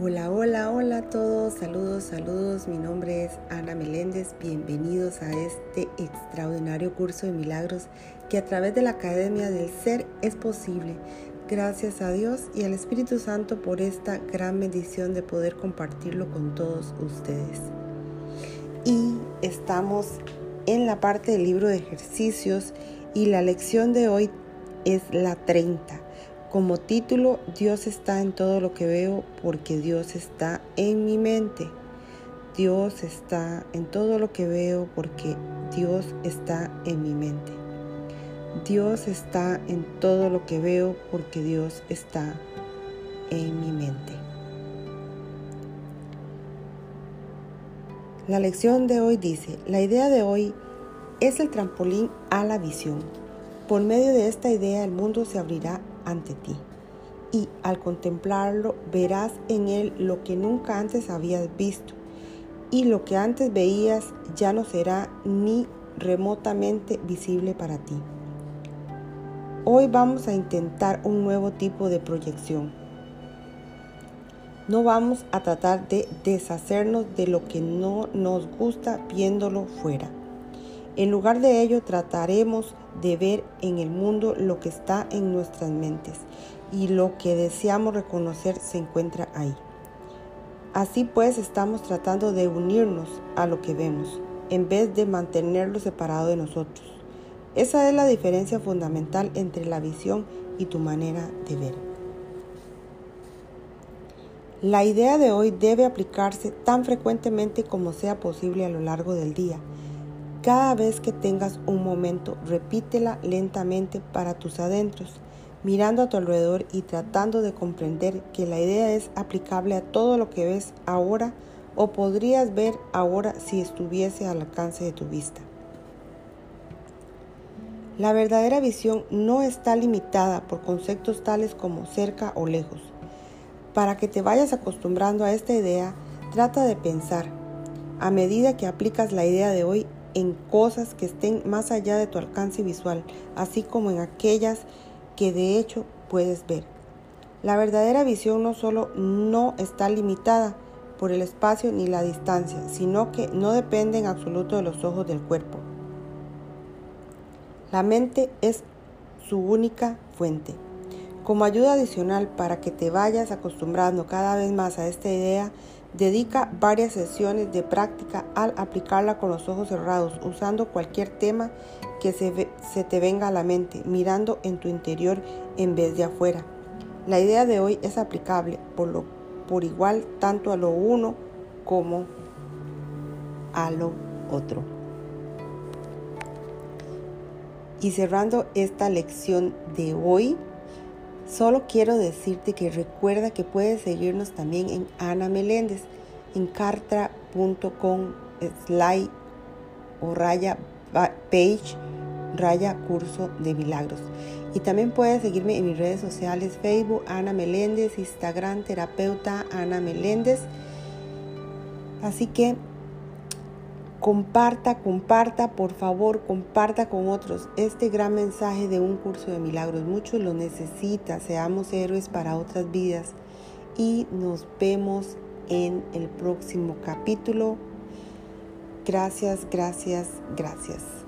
Hola, hola, hola a todos, saludos, saludos. Mi nombre es Ana Meléndez. Bienvenidos a este extraordinario curso de milagros que a través de la Academia del Ser es posible. Gracias a Dios y al Espíritu Santo por esta gran bendición de poder compartirlo con todos ustedes. Y estamos en la parte del libro de ejercicios y la lección de hoy es la 30 como título, Dios está en todo lo que veo porque Dios está en mi mente. Dios está en todo lo que veo porque Dios está en mi mente. Dios está en todo lo que veo porque Dios está en mi mente. La lección de hoy dice, la idea de hoy es el trampolín a la visión. Por medio de esta idea el mundo se abrirá ante ti. Y al contemplarlo verás en él lo que nunca antes habías visto. Y lo que antes veías ya no será ni remotamente visible para ti. Hoy vamos a intentar un nuevo tipo de proyección. No vamos a tratar de deshacernos de lo que no nos gusta viéndolo fuera. En lugar de ello, trataremos de ver en el mundo lo que está en nuestras mentes y lo que deseamos reconocer se encuentra ahí. Así pues, estamos tratando de unirnos a lo que vemos en vez de mantenerlo separado de nosotros. Esa es la diferencia fundamental entre la visión y tu manera de ver. La idea de hoy debe aplicarse tan frecuentemente como sea posible a lo largo del día cada vez que tengas un momento, repítela lentamente para tus adentros, mirando a tu alrededor y tratando de comprender que la idea es aplicable a todo lo que ves ahora o podrías ver ahora si estuviese al alcance de tu vista. La verdadera visión no está limitada por conceptos tales como cerca o lejos. Para que te vayas acostumbrando a esta idea, trata de pensar. A medida que aplicas la idea de hoy, en cosas que estén más allá de tu alcance visual, así como en aquellas que de hecho puedes ver. La verdadera visión no solo no está limitada por el espacio ni la distancia, sino que no depende en absoluto de los ojos del cuerpo. La mente es su única fuente. Como ayuda adicional para que te vayas acostumbrando cada vez más a esta idea, Dedica varias sesiones de práctica al aplicarla con los ojos cerrados, usando cualquier tema que se, te venga a la mente, mirando en tu interior en vez de afuera. La idea de hoy es aplicable por, lo, por igual tanto a lo uno como a lo otro. Y cerrando esta lección de hoy, Solo quiero decirte que recuerda que puedes seguirnos también en Ana Meléndez, en cartra.com slide o raya page raya curso de milagros. Y también puedes seguirme en mis redes sociales, Facebook Ana Meléndez, Instagram terapeuta Ana Meléndez. Así que Comparta, comparta, por favor, comparta con otros este gran mensaje de un curso de milagros. Muchos lo necesitan, seamos héroes para otras vidas. Y nos vemos en el próximo capítulo. Gracias, gracias, gracias.